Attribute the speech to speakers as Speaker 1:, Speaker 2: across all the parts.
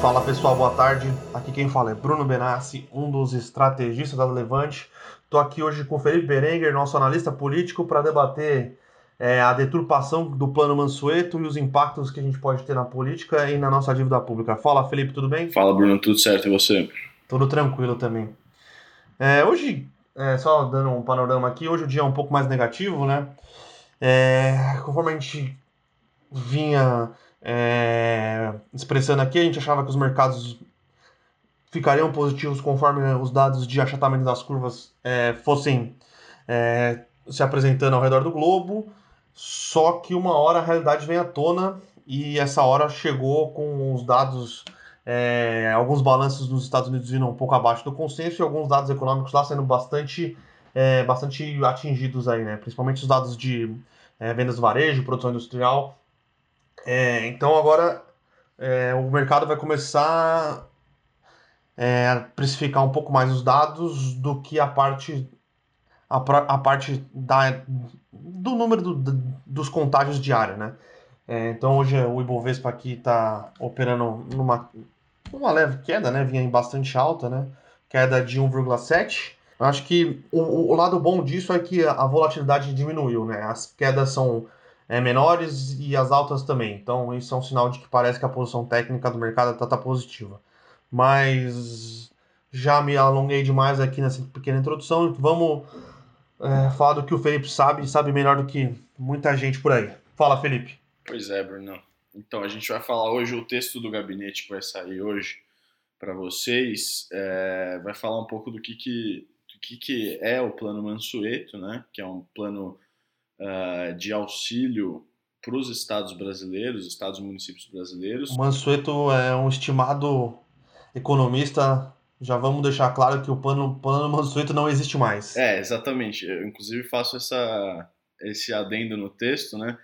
Speaker 1: Fala pessoal, boa tarde. Aqui quem fala é Bruno Benassi, um dos estrategistas da Levante. Estou aqui hoje com o Felipe Berenguer, nosso analista político, para debater é, a deturpação do plano Mansueto e os impactos que a gente pode ter na política e na nossa dívida pública. Fala Felipe, tudo bem?
Speaker 2: Fala Bruno, tudo certo e você?
Speaker 1: Tudo tranquilo também. É, hoje, é, só dando um panorama aqui, hoje o dia é um pouco mais negativo, né? É, conforme a gente vinha é, expressando aqui, a gente achava que os mercados ficariam positivos conforme os dados de achatamento das curvas é, fossem é, se apresentando ao redor do globo, só que uma hora a realidade vem à tona e essa hora chegou com os dados, é, alguns balanços nos Estados Unidos indo um pouco abaixo do consenso e alguns dados econômicos lá sendo bastante, é, bastante atingidos aí, né? Principalmente os dados de é, vendas do varejo, produção industrial é, então agora é, o mercado vai começar é, a precificar um pouco mais os dados do que a parte a, a parte da, do número do, do, dos contágios diários, né? É, então hoje o Ibovespa aqui está operando numa uma leve queda, né? Vinha em bastante alta, né? Queda de 1,7. Acho que o, o lado bom disso é que a volatilidade diminuiu, né? As quedas são é, menores e as altas também. Então, isso é um sinal de que parece que a posição técnica do mercado está tá positiva. Mas já me alonguei demais aqui nessa pequena introdução. Vamos é, falar do que o Felipe sabe, sabe melhor do que muita gente por aí. Fala, Felipe.
Speaker 2: Pois é, Bruno. Então, a gente vai falar hoje o texto do gabinete que vai sair hoje para vocês. É, vai falar um pouco do que, que, do que, que é o plano Mansueto, né? que é um plano uh, de auxílio para os estados brasileiros, estados e municípios brasileiros.
Speaker 1: O Mansueto é um estimado economista. Já vamos deixar claro que o plano, plano Mansueto não existe mais.
Speaker 2: É, exatamente. Eu, inclusive, faço essa, esse adendo no texto, né?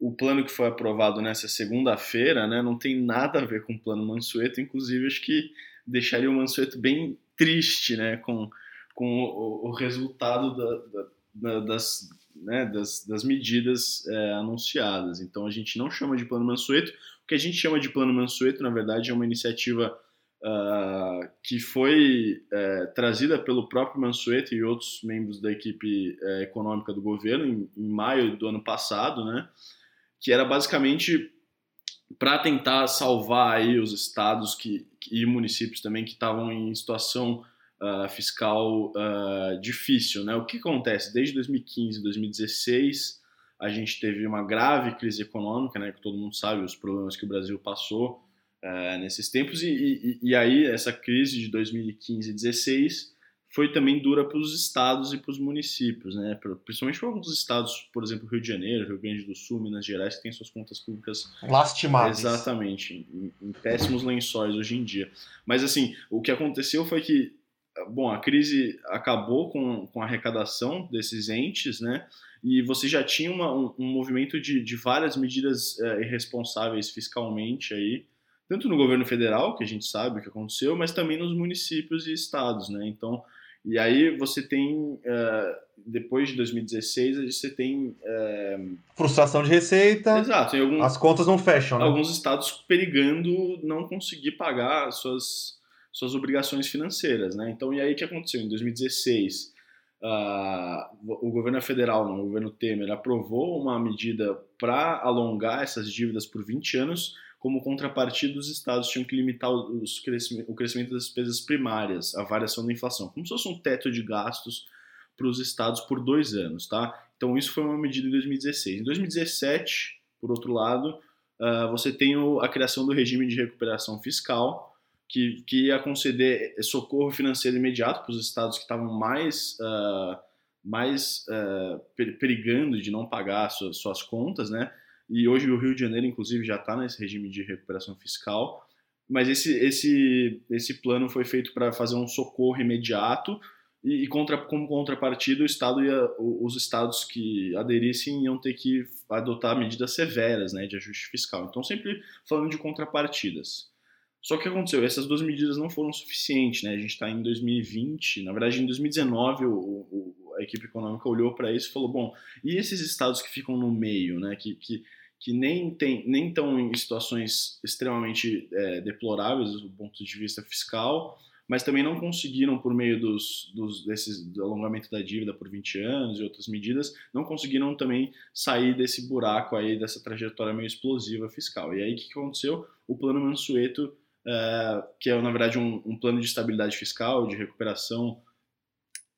Speaker 2: O plano que foi aprovado nessa segunda-feira né, não tem nada a ver com o plano Mansueto, inclusive acho que deixaria o Mansueto bem triste né, com, com o, o resultado da, da, das, né, das, das medidas é, anunciadas. Então a gente não chama de plano Mansueto. O que a gente chama de plano Mansueto, na verdade, é uma iniciativa uh, que foi uh, trazida pelo próprio Mansueto e outros membros da equipe uh, econômica do governo em, em, maio do ano passado, né, que era basicamente para tentar salvar aí os estados que, e municípios também que estavam em situação uh, fiscal uh, difícil. Né? O que acontece? Desde 2015, 2016, a gente teve uma grave crise econômica, né, que todo mundo sabe os problemas que o Brasil passou uh, nesses tempos, e, e, e, aí essa crise de 2015 e 2016 foi também dura para os estados e para os municípios, né? principalmente para alguns estados, por exemplo, Rio de Janeiro, Rio Grande do Sul, Minas Gerais, que têm suas contas públicas
Speaker 1: lastimadas.
Speaker 2: Exatamente, em, em péssimos lençóis hoje em dia. Mas assim, o que aconteceu foi que bom, a crise acabou com, com a arrecadação desses entes, né? E você já tinha uma, um, um, movimento de, de várias medidas é, irresponsáveis fiscalmente aí, tanto no governo federal, que a gente sabe o que aconteceu, mas também nos municípios e estados, né? Então, e aí você tem, é, depois de 2016, você tem... É...
Speaker 1: Frustração de receita.
Speaker 2: Exato.
Speaker 1: As contas não fecham, né?
Speaker 2: Alguns estados perigando não conseguir pagar suas suas obrigações financeiras, né? Então, e aí o que aconteceu? Em 2016, uh, o governo federal, o governo Temer, aprovou uma medida para alongar essas dívidas por 20 anos, como contrapartida, os estados tinham que limitar crescimento, o crescimento das despesas primárias, a variação da inflação, como se fosse um teto de gastos para os estados por dois anos, tá? Então, isso foi uma medida em 2016. Em 2017, por outro lado, uh, você tem o, a criação do regime de recuperação fiscal, que, que ia conceder socorro financeiro imediato para os estados que estavam mais, uh, mais uh, perigando de não pagar suas, suas contas, né? E hoje o Rio de Janeiro, inclusive, já está nesse regime de recuperação fiscal. Mas esse, esse, esse plano foi feito para fazer um socorro imediato e, e contra, como contrapartida, o Estado ia, os estados que aderissem iam ter que adotar medidas severas né, de ajuste fiscal. Então, sempre falando de contrapartidas. Só que aconteceu? Essas duas medidas não foram suficientes, né? A gente está em 2020, na verdade em 2019 o, o, a equipe econômica olhou para isso e falou, bom, e esses estados que ficam no meio, né? Que, que, que nem tem nem estão em situações extremamente é, deploráveis do ponto de vista fiscal, mas também não conseguiram, por meio dos, dos, desses, do alongamento da dívida por 20 anos e outras medidas, não conseguiram também sair desse buraco aí, dessa trajetória meio explosiva fiscal. E aí o que aconteceu? O plano Mansueto, é, que é na verdade um, um, plano de estabilidade fiscal, de recuperação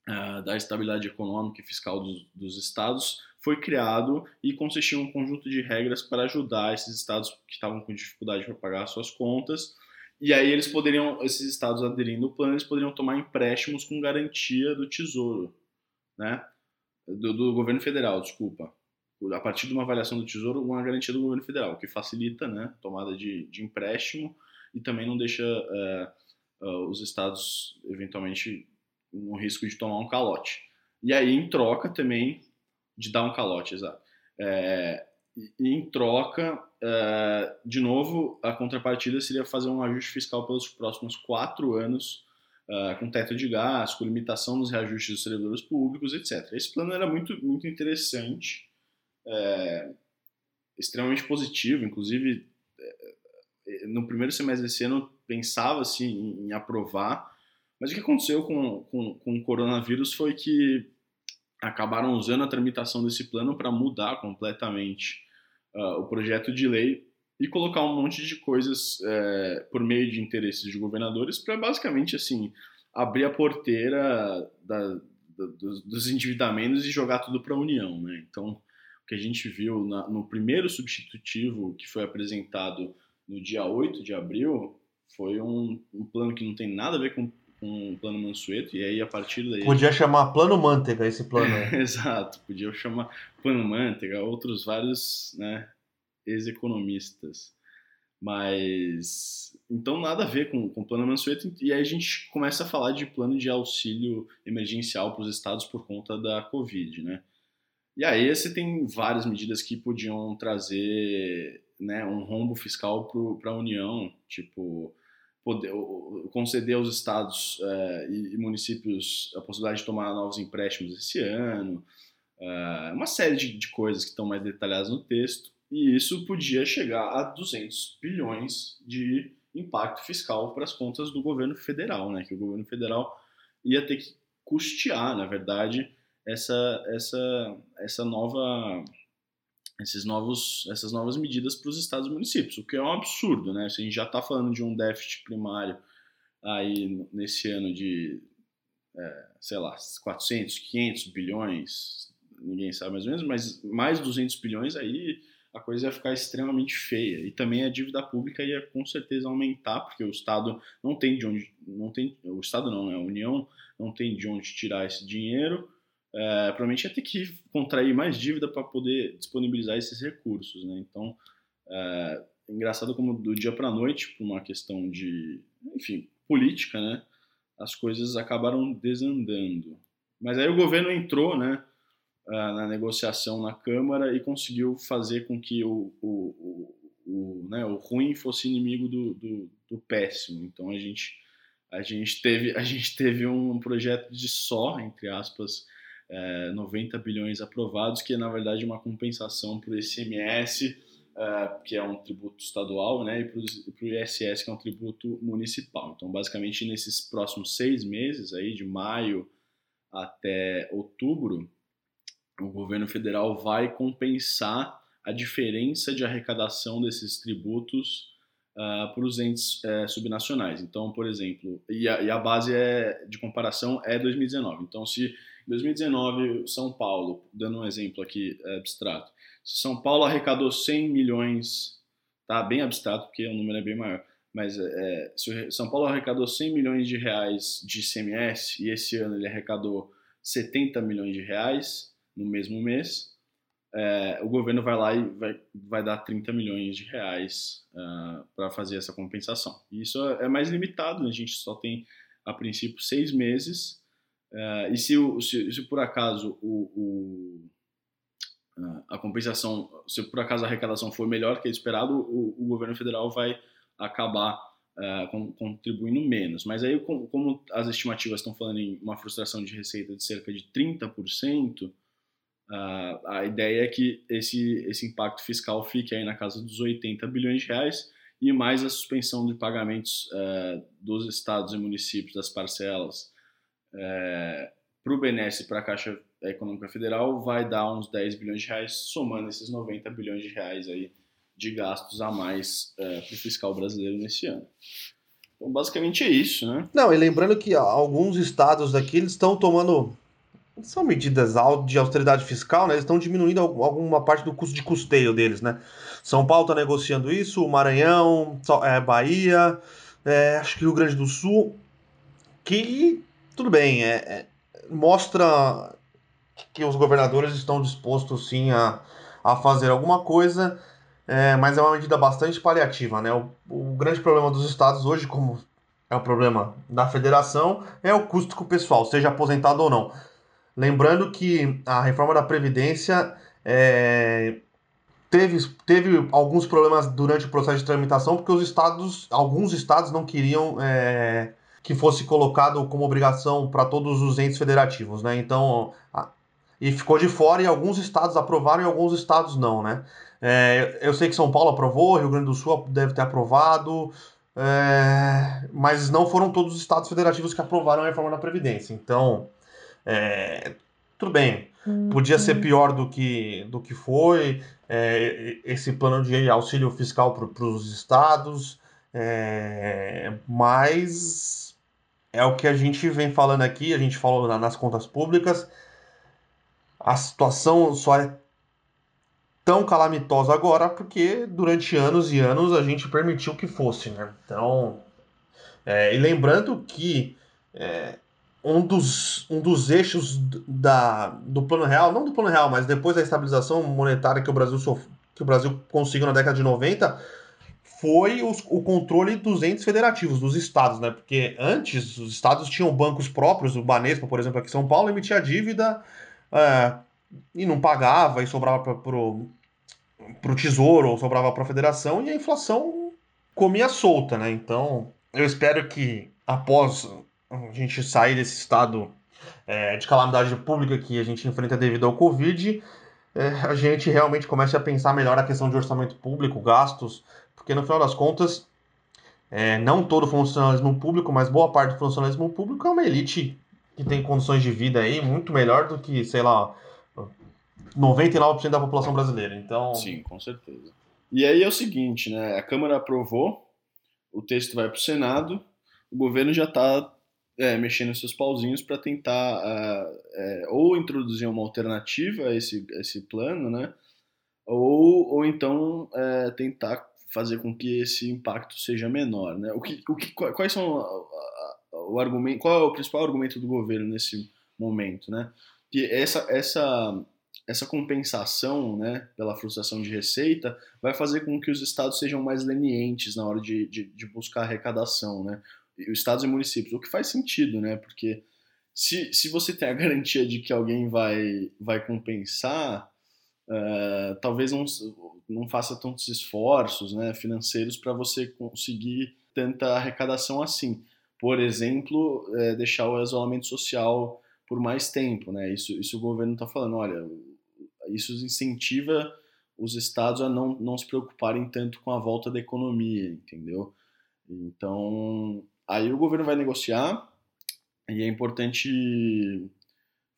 Speaker 2: é, da estabilidade econômica e fiscal dos, dos estados, foi criado e consistia em um conjunto de regras para ajudar esses estados que estavam com dificuldade para pagar suas contas e aí eles poderiam, esses estados aderindo ao plano, eles poderiam tomar empréstimos com garantia do Tesouro, né? Do, do, governo federal, desculpa. A partir de uma avaliação do Tesouro, uma garantia do governo federal, que facilita, né, tomada de, de empréstimo e também não deixa é, os estados eventualmente no risco de tomar um calote. E aí, em troca também de dar um calote, exato. É, e em troca, uh, de novo, a contrapartida seria fazer um ajuste fiscal pelos próximos quatro anos, com teto de gasto, com limitação nos reajustes dos servidores públicos, etc. Esse plano era muito, muito interessante, é, extremamente positivo, inclusive no primeiro semestre desse ano pensava-se em, em, aprovar, mas o que aconteceu com, com, com o coronavírus foi que acabaram usando a tramitação desse plano para mudar completamente uh, o projeto de lei e colocar um monte de coisas é, por meio de interesses de governadores para basicamente assim abrir a porteira da, da, dos, dos, endividamentos e jogar tudo para a União, né? Então o que a gente viu na, no primeiro substitutivo que foi apresentado no dia 8 de abril foi um, um plano que não tem nada a ver com com o plano Mansueto, e aí a partir daí.
Speaker 1: Podia chamar Plano Manteiga esse plano.
Speaker 2: Exato, podia chamar Plano Manteiga, outros vários né, ex-economistas. Mas. Então, nada a ver com, com o plano Mansueto, e aí a gente começa a falar de plano de auxílio emergencial para os estados por conta da Covid, né? E aí você tem várias medidas que podiam trazer né, um rombo fiscal para a União, tipo poder, conceder aos estados é, e, municípios a possibilidade de tomar novos empréstimos esse ano, é, uma série de, de coisas que estão mais detalhadas no texto, e isso podia chegar a 200 bilhões de impacto fiscal para as contas do governo federal, né? Que o governo federal ia ter que custear, na verdade, essa essa essa nova esses novos, essas novas medidas para os estados e municípios, o que é um absurdo, né? Se a gente já está falando de um déficit primário aí nesse ano de, é, sei lá, 400, 500 bilhões, ninguém sabe mais ou menos, mas mais 200 bilhões aí a coisa ia ficar extremamente feia e também a dívida pública ia com certeza aumentar porque o estado não tem de onde não tem o estado não né? a União não tem de onde tirar esse dinheiro é, provavelmente ia ter que contrair mais dívida para poder disponibilizar esses recursos, né? Então, é, engraçado como do dia para a noite, por uma questão de, enfim, política, né? As coisas acabaram desandando. Mas aí o governo entrou, né? Na negociação na Câmara e conseguiu fazer com que o, o, o, o, né, o ruim fosse inimigo do, do, do péssimo. Então a gente, a gente teve a gente teve um projeto de só, entre aspas, é, 90 bilhões aprovados, que é na verdade uma compensação para o ICMS, é, que é um tributo estadual, né, e para o ISS, que é um tributo municipal. Então, basicamente, nesses próximos seis meses, aí, de maio até outubro, o governo federal vai compensar a diferença de arrecadação desses tributos uh, para os entes uh, subnacionais. Então, por exemplo, e a, e a, base é, de comparação é 2019. Então, se 2019, São Paulo, dando um exemplo aqui é, abstrato, se São Paulo arrecadou 100 milhões, tá bem abstrato porque o número é bem maior, mas é, se São Paulo arrecadou 100 milhões de reais de ICMS e esse ano ele arrecadou 70 milhões de reais no mesmo mês, é, o governo vai lá e vai, vai dar 30 milhões de reais uh, ah, para fazer essa compensação. E isso é mais limitado, né? a gente só tem, a princípio, seis meses Uh, e se, se, se, por acaso o, o, a compensação, se por acaso a arrecadação for melhor que esperado, o, o governo federal vai acabar uh, com, contribuindo menos. Mas aí, como, como, as estimativas estão falando em uma frustração de receita de cerca de 30%, Uh, a ideia é que esse, esse impacto fiscal fique aí na casa dos 80 bilhões de reais e mais a suspensão de pagamentos uh, dos estados e municípios das parcelas uh, é, para o BNS e para a Caixa Econômica Federal vai dar uns 10 bilhões de reais, somando esses 90 bilhões de reais aí de gastos a mais uh, para o fiscal brasileiro nesse ano. Então, basicamente é isso, né?
Speaker 1: Não, e lembrando que alguns estados daqui eles estão tomando são medidas de austeridade fiscal, né? Eles estão diminuindo alguma parte do custo de custeio deles, né? São Paulo está negociando isso, o Maranhão, é, Bahia, é, acho que Rio Grande do Sul, que tudo bem, é, é, mostra que os governadores estão dispostos sim a, a fazer alguma coisa, é, mas é uma medida bastante paliativa, né? O, o grande problema dos estados hoje, como é o problema da federação, é o custo com o pessoal, seja aposentado ou não. Lembrando que a reforma da Previdência é, teve, teve alguns problemas durante o processo de tramitação, porque os estados, alguns estados não queriam é, que fosse colocado como obrigação para todos os entes federativos, né? Então, a, e ficou de fora e alguns estados aprovaram e alguns estados não, né? É, eu sei que São Paulo aprovou, Rio Grande do Sul deve ter aprovado, é, mas não foram todos os estados federativos que aprovaram a reforma da Previdência. Então, é, tudo bem, podia ser uhum. pior do que, do que foi é, esse plano de auxílio fiscal para os estados, é, mas é o que a gente vem falando aqui, a gente falou nas contas públicas, a situação só é tão calamitosa agora porque durante anos e anos a gente permitiu que fosse, né? Então, é, e lembrando que é, um dos, um dos eixos da, do plano real, não do plano real, mas depois da estabilização monetária que o Brasil, sof, que o Brasil conseguiu na década de 90, foi os, o controle dos entes federativos, dos estados, né? Porque antes os estados tinham bancos próprios, o Banespa, por exemplo, aqui em São Paulo, emitia dívida é, e não pagava e sobrava para o tesouro ou sobrava para a federação e a inflação comia solta, né? Então eu espero que após a gente sair desse estado é, de calamidade pública que a gente enfrenta devido ao Covid, é, a gente realmente comece a pensar melhor a questão de orçamento público, gastos, porque no final das contas, é, não todo funcionalismo público, mas boa parte do funcionalismo público é uma elite que tem condições de vida aí muito melhor do que, sei lá, 99% da população brasileira. Então.
Speaker 2: Sim, com certeza. E aí é o seguinte, né? A Câmara aprovou, o texto vai para o Senado, o governo já está é, mexendo seus pauzinhos para tentar uh, é, ou introduzir uma alternativa a esse, a esse plano, né? Ou, ou então é, tentar fazer com que esse impacto seja menor, né? O que, o que, quais são o argumento, qual é o principal argumento do governo nesse momento, né? Que essa, essa, essa compensação, né, pela frustração de receita, vai fazer com que os estados sejam mais lenientes na hora de, de, de buscar arrecadação, né? Estados e municípios, o que faz sentido, né? Porque se, se você tem a garantia de que alguém vai, vai compensar, uh, talvez não, não faça tantos esforços né, financeiros para você conseguir tanta arrecadação assim. Por exemplo, é, deixar o isolamento social por mais tempo, né? Isso, isso o governo está falando, olha, isso incentiva os estados a não, não se preocuparem tanto com a volta da economia, entendeu? Então, Aí o governo vai negociar e é importante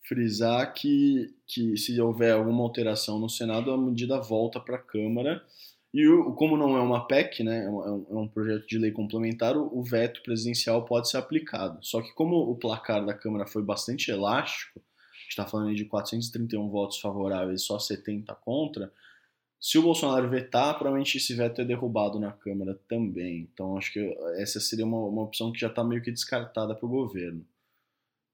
Speaker 2: frisar que, que se houver alguma alteração no Senado, a medida volta para a Câmara. E o, como não é uma PEC, né, é um, é um projeto de lei complementar, o, o veto presidencial pode ser aplicado. Só que como o placar da Câmara foi bastante elástico, a gente está falando de 431 votos favoráveis e só 70 contra, se o Bolsonaro vetar, provavelmente esse veto é derrubado na Câmara também. Então acho que essa seria uma, uma opção que já está meio que descartada para o governo.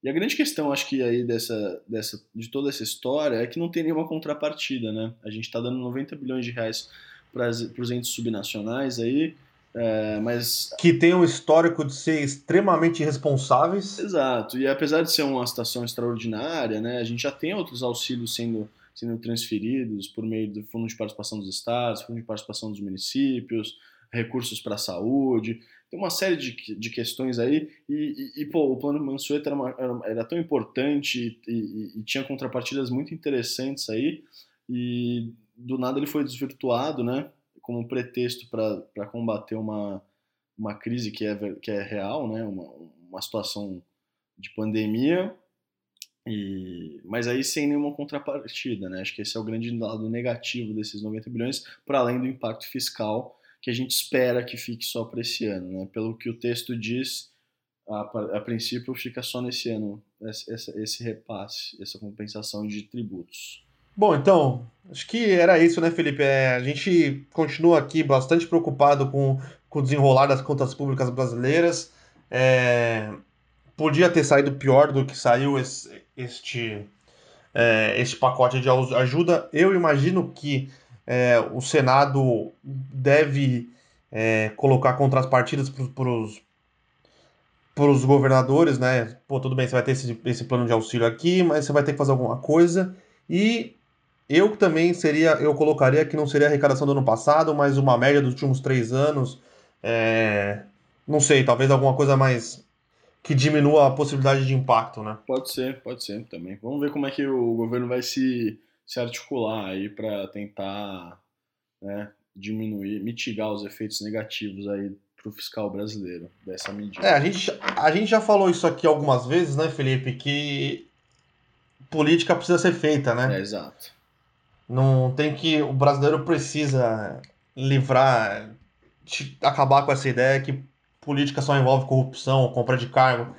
Speaker 2: E a grande questão, acho que aí dessa, dessa, de toda essa história é que não tem nenhuma contrapartida, né? A gente está dando 90 bilhões de reais para os entes subnacionais aí, é, mas...
Speaker 1: Que tem um histórico de ser extremamente irresponsáveis.
Speaker 2: Exato, e apesar de ser uma situação extraordinária, né, a gente já tem outros auxílios sendo sendo transferidos por meio do Fundo de Participação dos Estados, Fundo de Participação dos Municípios, recursos para a saúde, tem uma série de, de questões aí, e, e, e pô, o plano Mansueto era, era, era, tão importante e, e, tinha contrapartidas muito interessantes aí, e do nada ele foi desvirtuado, né, como pretexto para combater uma, uma crise que é, que é real, né, uma, uma situação de pandemia, e, mas aí sem nenhuma contrapartida, né? Acho que esse é o grande lado negativo desses 90 bilhões, para além do impacto fiscal que a gente espera que fique só para esse ano, né? Pelo que o texto diz, a, a princípio fica só nesse ano esse, esse repasse, essa compensação de tributos.
Speaker 1: Bom, então, acho que era isso, né, Felipe? É, a gente continua aqui bastante preocupado com, com o desenrolar das contas públicas brasileiras. É, podia ter saído pior do que saiu esse, este, é, este pacote de ajuda. Eu imagino que é, o Senado deve é, colocar contrapartidas para os governadores, né? Pô, tudo bem, você vai ter esse, esse plano de auxílio aqui, mas você vai ter que fazer alguma coisa. E eu também seria, eu colocaria que não seria a arrecadação do ano passado, mas uma média dos últimos três anos. É, não sei, talvez alguma coisa mais que diminua a possibilidade de impacto, né?
Speaker 2: Pode ser, pode ser também. Vamos ver como é que o governo vai se, se articular aí para tentar né, diminuir, mitigar os efeitos negativos aí para o fiscal brasileiro dessa medida.
Speaker 1: É, a gente, a gente já falou isso aqui algumas vezes, né, Felipe, que política precisa ser feita, né?
Speaker 2: É, exato.
Speaker 1: Não tem que. O brasileiro precisa livrar, acabar com essa ideia que política só envolve corrupção, compra de cargo.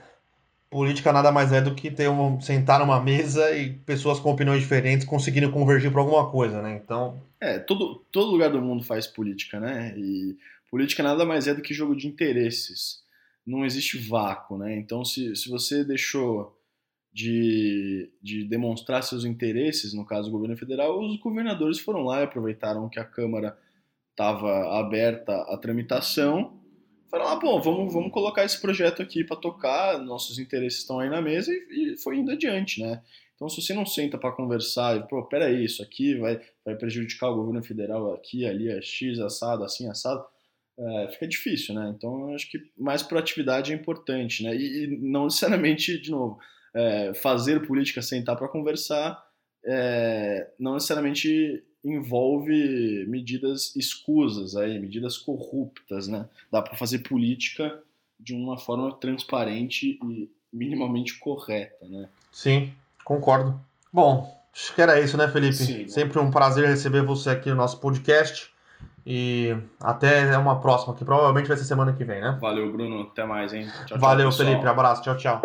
Speaker 1: Política nada mais é do que ter um, sentar numa mesa e pessoas com opiniões diferentes conseguindo convergir para alguma coisa, né? Então.
Speaker 2: É, todo, todo lugar do mundo faz política, né? E política nada mais é do que jogo de interesses. Não existe vácuo, né? Então, se, se você deixou de, de demonstrar seus interesses, no caso do governo federal, os governadores foram lá e aproveitaram que a Câmara estava aberta à tramitação falaram, ah, bom, vamos, vamos colocar esse projeto aqui para tocar, nossos interesses estão aí na mesa e, e, foi indo adiante, né? Então, se você não senta para conversar, e, pô, peraí, isso aqui vai, vai prejudicar o governo federal aqui, ali, é X, assado, assim, assado, é, fica difícil, né? Então, eu acho que mais proatividade é importante, né? E, e não necessariamente, de novo, é, fazer política, sentar para conversar, é, não necessariamente envolve medidas escusas aí, medidas corruptas, né? Dá para fazer política de uma forma transparente e minimamente correta, né?
Speaker 1: Sim, concordo. Bom, acho que era isso, né, Felipe? Sim, Sempre um prazer receber você aqui no nosso podcast. E até uma próxima, que provavelmente vai ser semana que vem, né?
Speaker 2: Valeu, Bruno. Até mais, hein?
Speaker 1: Tchau, Valeu, tchau, Felipe. Abraço. Tchau, tchau.